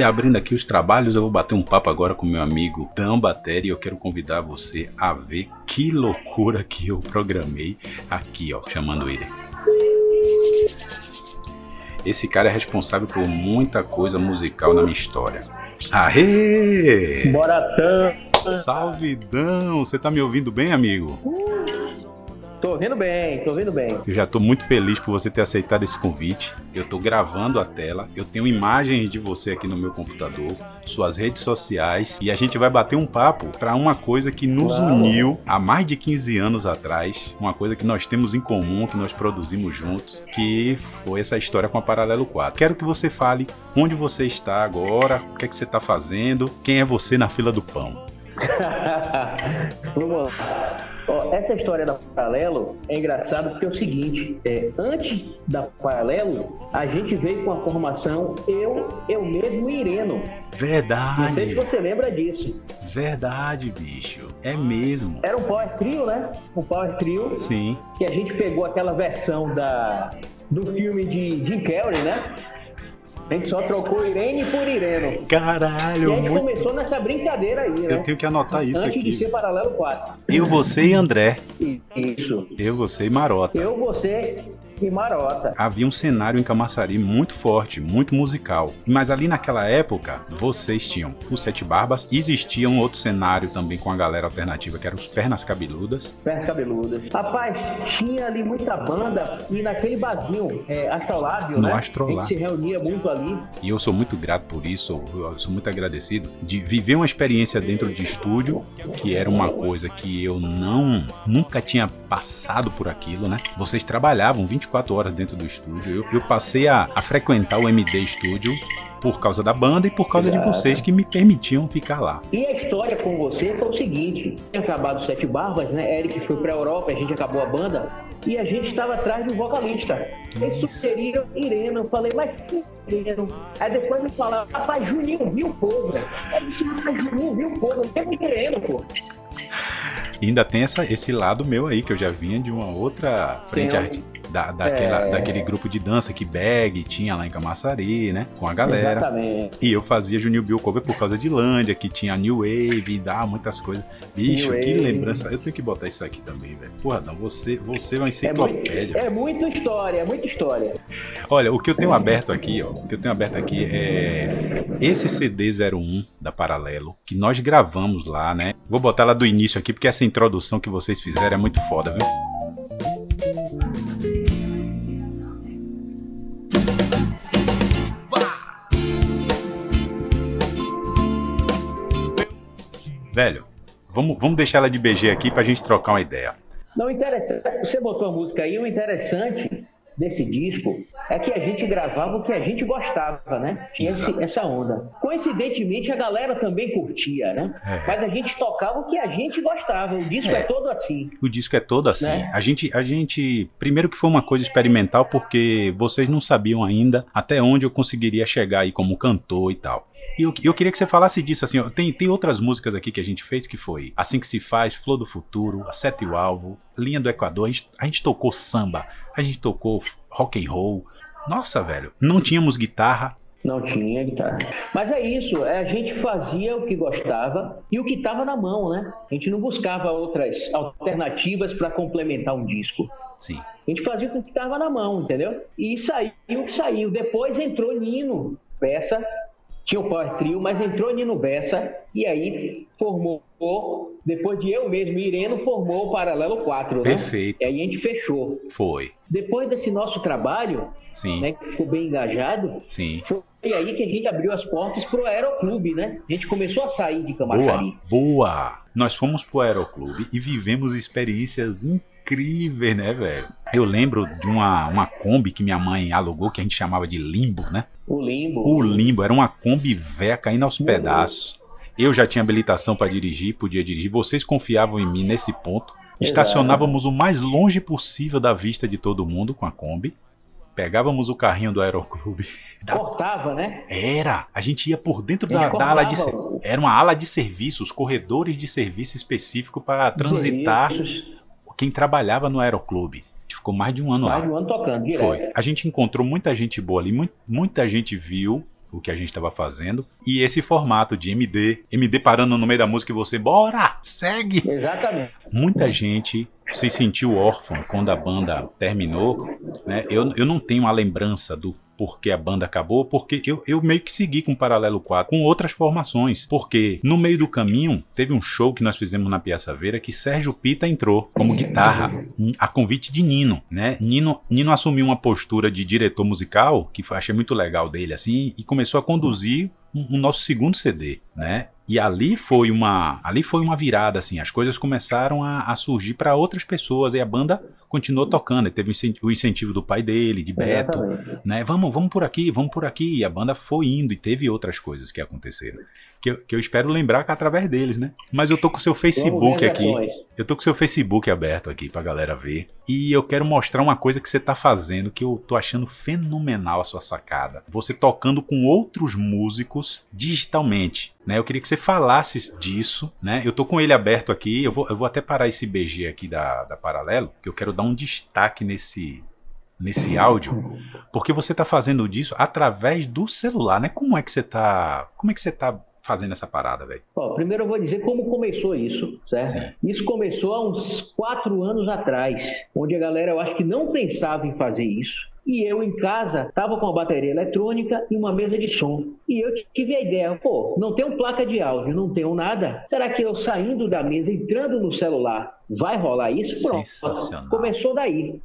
E abrindo aqui os trabalhos, eu vou bater um papo agora com meu amigo Dan Batéria e eu quero convidar você a ver que loucura que eu programei aqui, ó, chamando ele. Esse cara é responsável por muita coisa musical na minha história. Aê! Bora, Dan! Salvidão! Você tá me ouvindo bem, amigo? Tô ouvindo bem, tô ouvindo bem. Eu já tô muito feliz por você ter aceitado esse convite. Eu tô gravando a tela, eu tenho imagens de você aqui no meu computador, suas redes sociais e a gente vai bater um papo para uma coisa que nos Uau. uniu há mais de 15 anos atrás, uma coisa que nós temos em comum, que nós produzimos juntos, que foi essa história com a Paralelo 4. Quero que você fale onde você está agora, o que é que você está fazendo, quem é você na fila do pão. Vamos lá. Ó, essa história da Paralelo é engraçada porque é o seguinte: é, antes da Paralelo, a gente veio com a formação eu, eu mesmo e Ireno. Verdade. Não sei se você lembra disso. Verdade, bicho. É mesmo. Era um Power Trio, né? Um Power Trio. Sim. Que a gente pegou aquela versão da, do filme de Jim Carrey, né? A gente só trocou Irene por Ireno. Caralho, E a gente muito... começou nessa brincadeira aí, né? Eu tenho que anotar isso Antes aqui. Antes de ser Paralelo 4. Eu, você e André. Isso. Eu, você e Marota. Eu, você e Marota. Havia um cenário em Camaçari muito forte, muito musical. Mas ali naquela época, vocês tinham os Sete Barbas, existia um outro cenário também com a galera alternativa, que eram os Pernas Cabeludas. Pernas Cabeludas. Rapaz, tinha ali muita banda e naquele barzinho, é, Astrolábio, no né? Astrolábio. A gente se reunia muito ali. E eu sou muito grato por isso, eu sou muito agradecido de viver uma experiência dentro de estúdio, que era uma coisa que eu não, nunca tinha passado por aquilo, né? Vocês trabalhavam 24 horas dentro do estúdio. Eu, eu passei a, a, frequentar o MD Studio por causa da banda e por causa Exato. de vocês que me permitiam ficar lá. E a história com você foi o seguinte: tinha acabado Sete Barbas, né? Eric foi pra Europa, a gente acabou a banda e a gente estava atrás de um vocalista. Eles sugeriram Ireno. Eu falei, mas que Ireno? Aí depois me falaram, rapaz, Juninho viu o povo. Aí disse, rapaz, Juninho viu o povo, não tem Ireno, pô. E ainda tem essa, esse lado meu aí, que eu já vinha de uma outra frente artística da, daquela, é... daquele grupo de dança que Bag tinha lá em Camaçari, né? Com a galera. Exatamente. E eu fazia Juninho Bill Cover por causa de Lândia, que tinha New Wave e dá muitas coisas. Bicho, New que Wave. lembrança. Eu tenho que botar isso aqui também, velho. Porra, não, você, você é uma enciclopédia. É, muito, é muita história, é muita história. Olha, o que eu tenho aberto aqui, ó, o que eu tenho aberto aqui é esse CD 01 da Paralelo, que nós gravamos lá, né? Vou botar lá do início aqui, porque essa introdução que vocês fizeram é muito foda, viu? Velho, vamos, vamos deixar ela de BG aqui pra gente trocar uma ideia. Não, interessante. Você botou a música aí, o interessante desse disco é que a gente gravava o que a gente gostava, né? Tinha esse, essa onda. Coincidentemente, a galera também curtia, né? É. Mas a gente tocava o que a gente gostava. O disco é, é todo assim. O disco é todo assim. Né? A, gente, a gente. Primeiro que foi uma coisa experimental, porque vocês não sabiam ainda até onde eu conseguiria chegar aí como cantor e tal. E eu, eu queria que você falasse disso, assim, ó, tem, tem outras músicas aqui que a gente fez que foi Assim Que Se Faz, Flor do Futuro, A Sete e o Alvo, Linha do Equador, a gente, a gente tocou samba, a gente tocou rock and roll. Nossa, velho, não tínhamos guitarra, não tinha guitarra. Mas é isso, é, a gente fazia o que gostava e o que estava na mão, né? A gente não buscava outras alternativas para complementar um disco. Sim. A gente fazia o que estava na mão, entendeu? E saiu o que saiu. Depois entrou Nino, peça tinha o Power Trio, mas entrou Nino Bessa e aí formou, depois de eu mesmo, Ireno, formou o Paralelo 4, né? Perfeito. E aí a gente fechou. Foi. Depois desse nosso trabalho, Sim. Né, que ficou bem engajado, Sim. foi aí que a gente abriu as portas pro Aeroclube, né? A gente começou a sair de Camaçari. Boa, boa! Nós fomos pro Aeroclube e vivemos experiências incríveis, né, velho? Eu lembro de uma, uma Kombi que minha mãe alugou, que a gente chamava de Limbo, né? O Limbo. O Limbo, era uma Kombi véia caindo aos pedaços. Eu já tinha habilitação para dirigir, podia dirigir. Vocês confiavam em mim nesse ponto. Estacionávamos o mais longe possível da vista de todo mundo com a Kombi. Pegávamos o carrinho do aeroclube. Cortava, né? Era. A gente ia por dentro da, da, ala de Era uma ala de serviço, os corredores de serviço específico para transitar quem trabalhava no aeroclube ficou mais de um ano mais lá. Mais de um ano tocando, direto. Foi. A gente encontrou muita gente boa ali, muita gente viu o que a gente estava fazendo. E esse formato de MD, MD parando no meio da música e você, bora, segue! Exatamente. Muita gente se sentiu órfão quando a banda terminou. Né? Eu, eu não tenho a lembrança do porque a banda acabou, porque eu, eu meio que segui com o Paralelo 4, com outras formações. Porque no meio do caminho, teve um show que nós fizemos na Piaça Veira que Sérgio Pita entrou como guitarra, a convite de Nino, né? Nino, Nino assumiu uma postura de diretor musical, que achei muito legal dele, assim, e começou a conduzir o nosso segundo CD, né? E ali foi uma, ali foi uma virada, assim. As coisas começaram a, a surgir para outras pessoas e a banda continuou tocando. Ele teve o incentivo do pai dele, de Beto, Exatamente. né? Vamos, vamos por aqui, vamos por aqui. E a banda foi indo e teve outras coisas que aconteceram que eu, que eu espero lembrar que é através deles, né? Mas eu tô com o seu Facebook aqui. Eu tô com o seu Facebook aberto aqui pra galera ver. E eu quero mostrar uma coisa que você tá fazendo que eu tô achando fenomenal a sua sacada. Você tocando com outros músicos digitalmente. Né, eu queria que você falasse disso, né? Eu tô com ele aberto aqui, eu vou, eu vou até parar esse BG aqui da, da Paralelo, que eu quero dar um destaque nesse, nesse áudio, porque você está fazendo disso através do celular, né? Como é que você tá, como é que você tá fazendo essa parada, velho? Primeiro eu vou dizer como começou isso, certo? Sim. Isso começou há uns quatro anos atrás, onde a galera eu acho que não pensava em fazer isso. E eu em casa estava com uma bateria eletrônica e uma mesa de som. E eu tive a ideia, pô, não tenho placa de áudio, não tenho nada. Será que eu saindo da mesa, entrando no celular, vai rolar isso? Pronto. Começou daí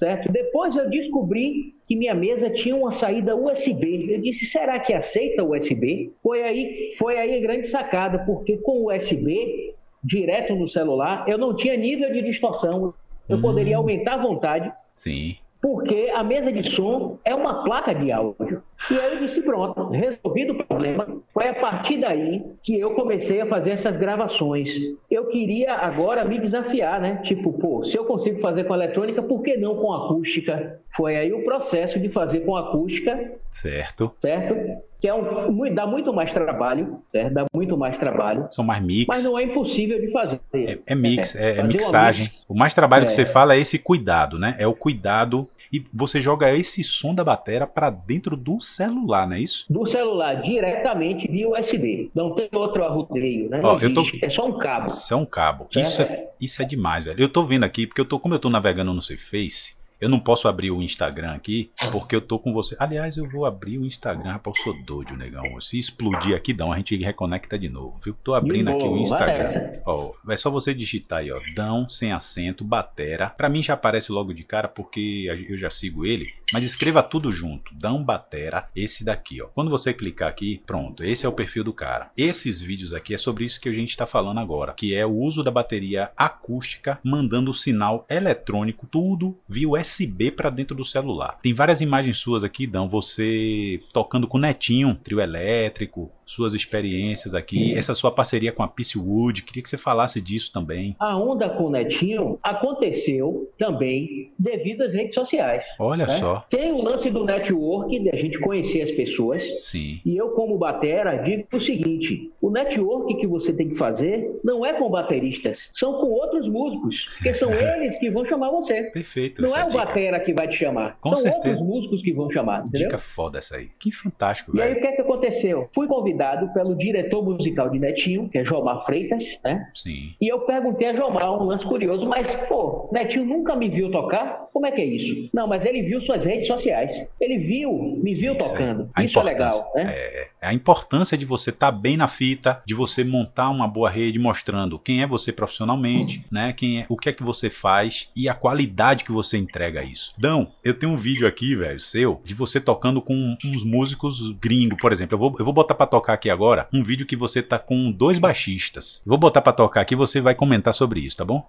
certo? Depois eu descobri que minha mesa tinha uma saída USB. Eu disse, será que aceita USB? Foi aí, foi aí a grande sacada, porque com USB direto no celular, eu não tinha nível de distorção. Eu hum. poderia aumentar à vontade. Sim. Porque a mesa de som é uma placa de áudio. E aí eu disse, pronto, resolvido o problema. Foi a partir daí que eu comecei a fazer essas gravações. Eu queria agora me desafiar, né? Tipo, pô, se eu consigo fazer com eletrônica, por que não com acústica? Foi aí o processo de fazer com acústica. Certo. Certo? Que é um, dá muito mais trabalho, certo? Dá muito mais trabalho. São mais mix. Mas não é impossível de fazer. É, é mix, é, é mixagem. Mix. O mais trabalho é. que você fala é esse cuidado, né? É o cuidado e você joga esse som da bateria para dentro do celular, não é isso? Do celular, diretamente via USB. Não tem outro arrudeio, né? Ó, eu tô... É só um cabo. Isso é um cabo. Isso é, isso é demais, velho. Eu tô vendo aqui, porque eu tô, como eu tô navegando no Surface, eu não posso abrir o Instagram aqui, porque eu tô com você. Aliás, eu vou abrir o Instagram, rapaz, eu sou doido, negão. Se explodir aqui, Dão, a gente reconecta de novo, viu? Tô abrindo aqui o Instagram. Ó, é só você digitar aí, ó, Dão, sem acento, Batera. Pra mim já aparece logo de cara, porque eu já sigo ele. Mas escreva tudo junto, Dão Batera, esse daqui, ó. Quando você clicar aqui, pronto, esse é o perfil do cara. Esses vídeos aqui é sobre isso que a gente tá falando agora, que é o uso da bateria acústica mandando o sinal eletrônico, tudo via USB USB para dentro do celular. Tem várias imagens suas aqui, Dão, você tocando com Netinho, trio elétrico, suas experiências aqui, essa sua parceria com a Peace Wood, queria que você falasse disso também. A onda com o Netinho aconteceu também devido às redes sociais. Olha né? só. Tem o lance do network, de a gente conhecer as pessoas. Sim. E eu, como batera, digo o seguinte: o network que você tem que fazer não é com bateristas, são com outros músicos, porque são eles que vão chamar você. Perfeito. Não é o batera que vai te chamar. Com são certeza. outros músicos que vão chamar, entendeu? Dica foda essa aí. Que fantástico, velho. E aí o que é que aconteceu? Fui convidado pelo diretor musical de Netinho, que é Jomar Freitas, né? Sim. E eu perguntei a Jomar um lance curioso, mas, pô, Netinho nunca me viu tocar? Como é que é isso? Não, mas ele viu suas redes sociais. Ele viu, me viu isso tocando. É. Isso é legal, né? É, é a importância de você estar tá bem na fita, de você montar uma boa rede mostrando quem é você profissionalmente, uhum. né? Quem é, o que é que você faz e a qualidade que você entrega a isso. Dão, eu tenho um vídeo aqui, velho, seu, de você tocando com uns músicos gringos, por exemplo. Eu vou, eu vou botar para tocar aqui agora um vídeo que você tá com dois baixistas. Vou botar para tocar aqui, você vai comentar sobre isso, tá bom?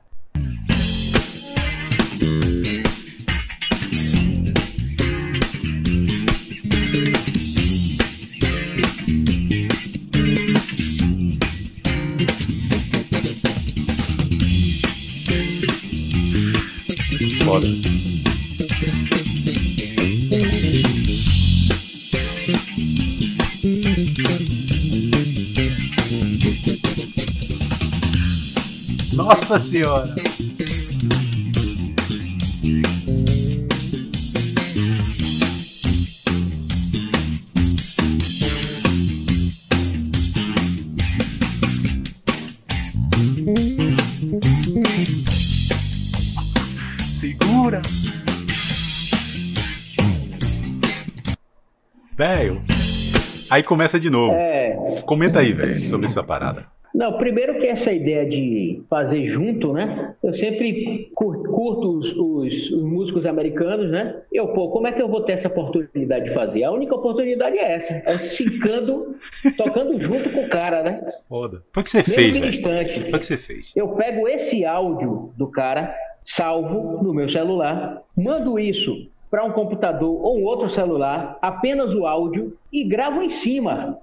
Nossa Senhora! Segura! Velho! Aí começa de novo. É. Comenta aí, velho, sobre essa parada. Não, primeiro que essa ideia de fazer junto, né? Eu sempre cur- curto os, os- os músicos americanos, né? Eu, pô, como é que eu vou ter essa oportunidade de fazer? A única oportunidade é essa, é sincando, tocando junto com o cara, né? Foda. Foi o que você Mesmo fez, velho. distante. Foi o que você fez. Eu pego esse áudio do cara, salvo no meu celular, mando isso para um computador ou um outro celular, apenas o áudio, e gravo em cima.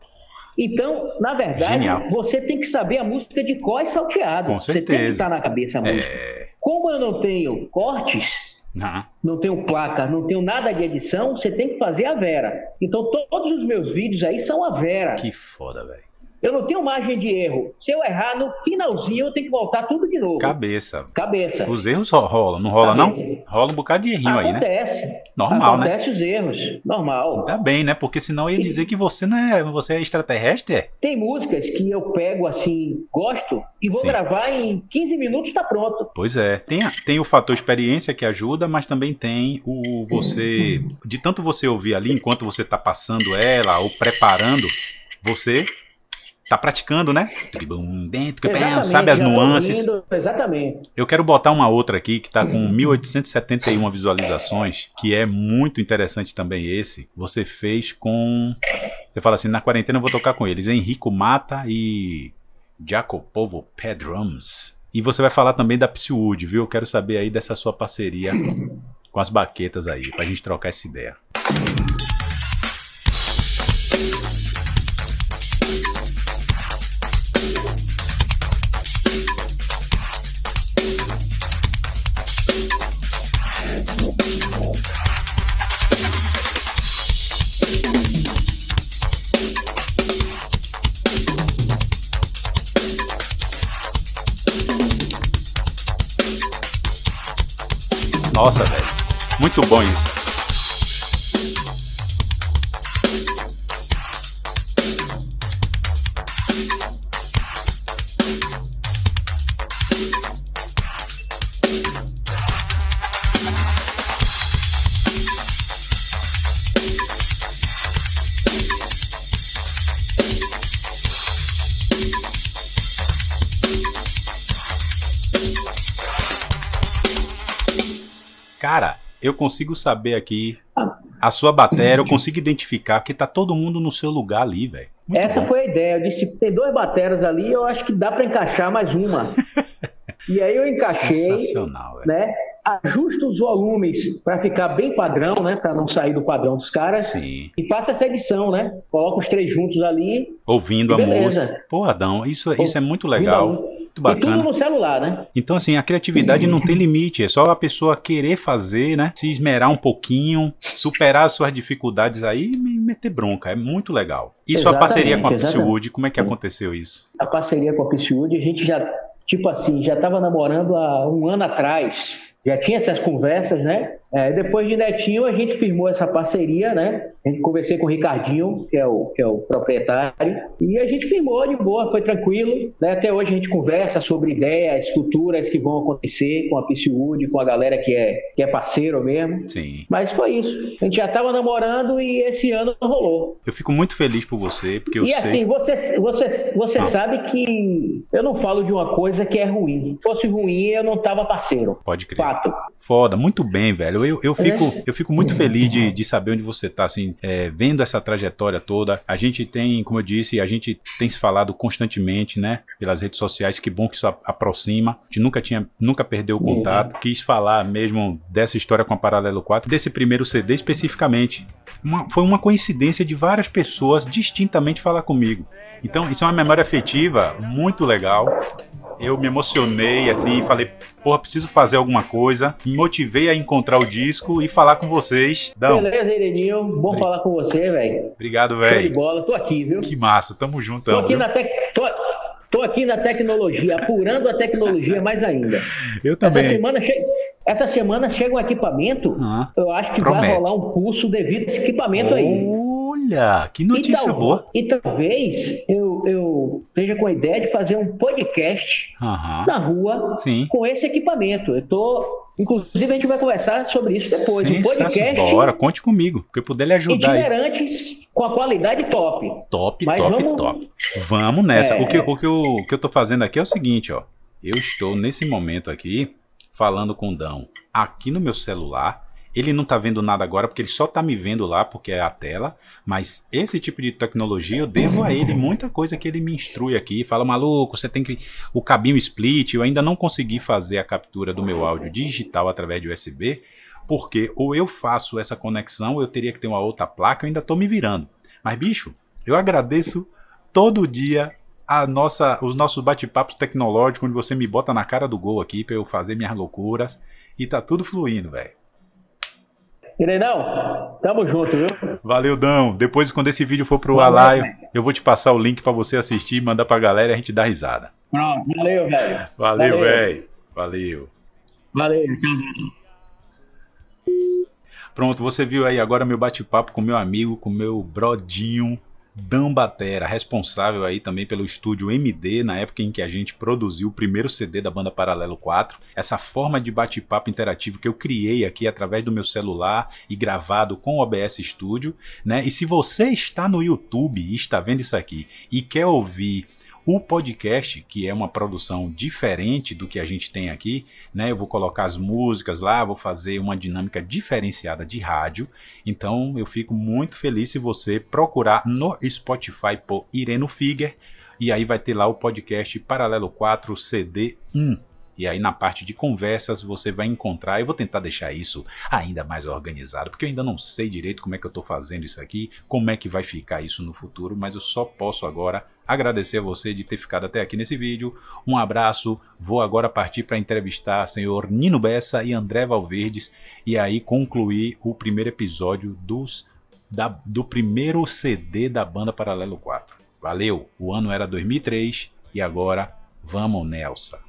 Então, na verdade, Genial. você tem que saber a música de cor e salteado. Com Você tem que certeza. estar na cabeça a música. É. Como eu não tenho cortes, Ah, não tenho placa, não tenho nada de edição, você tem que fazer a Vera. Então, to- todos os meus vídeos aí são a Vera. que foda, velho. Eu não tenho margem de erro. Se eu errar no finalzinho, eu tenho que voltar tudo de novo. Cabeça. Cabeça. Os erros ro- rolam, não rola não? Rola um bocado de errinho aí, né? Acontece. Normal, né? Acontece os erros. Normal. Ainda bem, né? Porque senão ia dizer que você não é, você é extraterrestre, é? Tem músicas que eu pego assim, gosto, e vou Sim. gravar em 15 minutos, tá pronto. Pois é. Tem, a- tem o fator experiência que ajuda, mas também tem o você. De tanto você ouvir ali enquanto você tá passando ela ou preparando, você tá praticando, né? Exatamente, Sabe as nuances. ouvindo, exatamente. Eu quero botar uma outra aqui que tá com 1871 visualizações, que é muito interessante também esse. Você fez com. Você fala assim, na quarentena eu vou tocar com eles. Henrico Mata e Jacopovo Pedrums. E você vai falar também da Psywood, viu? Eu quero saber aí dessa sua parceria com as baquetas aí, pra gente trocar essa ideia. Nossa, velho. Muito bom isso. Eu consigo saber aqui a sua bateria, eu consigo identificar que tá todo mundo no seu lugar ali, velho. Essa bom. foi a ideia. Eu disse, tem dois bateras ali, eu acho que dá pra encaixar mais uma. e aí eu encaixei, Sensacional, né? Ajusto os volumes pra ficar bem padrão, né? Pra não sair do padrão dos caras. Sim. E faço essa edição, né? Coloco os três juntos ali. Ouvindo a Beleza. música. Pô, Adão, isso, isso é muito legal. Muito E tudo bacana. no celular, né? Então, assim, a criatividade não tem limite. É só a pessoa querer fazer, né? Se esmerar um pouquinho, superar as suas dificuldades aí e me- meter bronca. É muito legal. E sua Exatamente, parceria com a. Psywood, como é que aconteceu isso? A parceria com a Piciúde, a gente já, tipo assim, já estava namorando há um ano atrás. Já tinha essas conversas, né? É, depois de Netinho, a gente firmou essa parceria, né? A gente conversei com o Ricardinho, que é o, que é o proprietário, e a gente firmou de boa, foi tranquilo. Né? Até hoje a gente conversa sobre ideias futuras que vão acontecer com a Piciúde, com a galera que é, que é parceiro mesmo. Sim. Mas foi isso. A gente já estava namorando e esse ano rolou. Eu fico muito feliz por você, porque eu e sei. assim, você, você, você sabe que eu não falo de uma coisa que é ruim. Se fosse ruim, eu não tava parceiro. Pode crer. Fato. Foda, muito bem, velho. Eu, eu, fico, É. eu fico muito feliz de, de saber onde você tá, assim, é, vendo essa trajetória toda. A gente tem, como eu disse, a gente tem se falado constantemente, né? Pelas redes sociais, que bom que isso aproxima. A gente nunca tinha, nunca perdeu o contato. Quis falar mesmo dessa história com a Paralelo 4, desse primeiro CD especificamente. Uma- foi uma coincidência de várias pessoas distintamente falar comigo. Então, isso é uma memória afetiva muito legal. Eu me emocionei, assim, falei, porra, preciso fazer alguma coisa. Me motivei a encontrar o disco e falar com vocês. Dão, Beleza, Ireninho. Bom Bri- falar com você, velho. obrigado, Show de velho. bola. Tô aqui, viu? Que massa, tamo juntão, Tô aqui, viu? na tec... tô... tô aqui na tecnologia, apurando a tecnologia mais ainda. Eu Essa também. semana, che... Essa semana chega um equipamento. Ah, Eu acho que Promete. vai rolar um curso devido a esse equipamento aí. olha, que notícia e boa. E talvez eu, eu, eu esteja com a ideia de fazer um podcast Aham. na rua Sim. com esse equipamento. Eu tô. Inclusive, a gente vai conversar sobre isso depois. Um podcast Bora, conte comigo. Porque eu puder lhe ajudar aí. itinerantes com a qualidade top. Top, Mas top, vamos- top. Vamos nessa. É. O, que, o, que eu, o que eu tô fazendo aqui é o seguinte, ó. Eu estou nesse momento aqui falando com o Dão aqui no meu celular. Ele não tá vendo nada agora porque ele só tá me vendo lá porque é a tela. Mas esse tipo de tecnologia eu devo a ele muita coisa que ele me instrui aqui. Fala, maluco, você tem que. O cabinho split. Eu ainda não consegui fazer a captura do meu áudio digital através de USB. Porque ou eu faço essa conexão, ou eu teria que ter uma outra placa, eu ainda tô me virando. Mas, bicho, eu agradeço todo dia a nossa, os nossos bate-papos tecnológicos, onde você me bota na cara do gol aqui pra eu fazer minhas loucuras. E tá tudo fluindo, velho. Irenão, tamo junto, viu? Valeu, Dão. Depois, quando esse vídeo for pro Alaio, eu vou te passar o link pra você assistir, mandar pra galera e a gente dar risada. Pronto, valeu, velho. Valeu, Valeu. velho. Valeu. Valeu. Pronto, você viu aí agora meu bate-papo com meu amigo, com meu brodinho Dan Batera, responsável aí também pelo estúdio MD, na época em que a gente produziu o primeiro CD da banda Paralelo 4. Essa forma de bate-papo interativo que eu criei aqui através do meu celular e gravado com o OBS Studio, né? E se você está no YouTube e está vendo isso aqui e quer ouvir o podcast, que é uma produção diferente do que a gente tem aqui, né? Eu vou colocar as músicas lá, vou fazer uma dinâmica diferenciada de rádio. Então eu fico muito feliz se você procurar no Spotify por Ireno Figuer e aí vai ter lá o podcast Paralelo 4 CD 1. E aí na parte de conversas você vai encontrar, eu vou tentar deixar isso ainda mais organizado, porque eu ainda não sei direito como é que eu estou fazendo isso aqui, como é que vai ficar isso no futuro, mas eu só posso agora agradecer a você de ter ficado até aqui nesse vídeo. Um abraço, vou agora partir para entrevistar o senhor Nino Bessa e André Valverdes e aí concluir o primeiro episódio dos, da, do primeiro CD da banda Paralelo 4. Valeu, o ano era 2003 e agora vamos Nelson.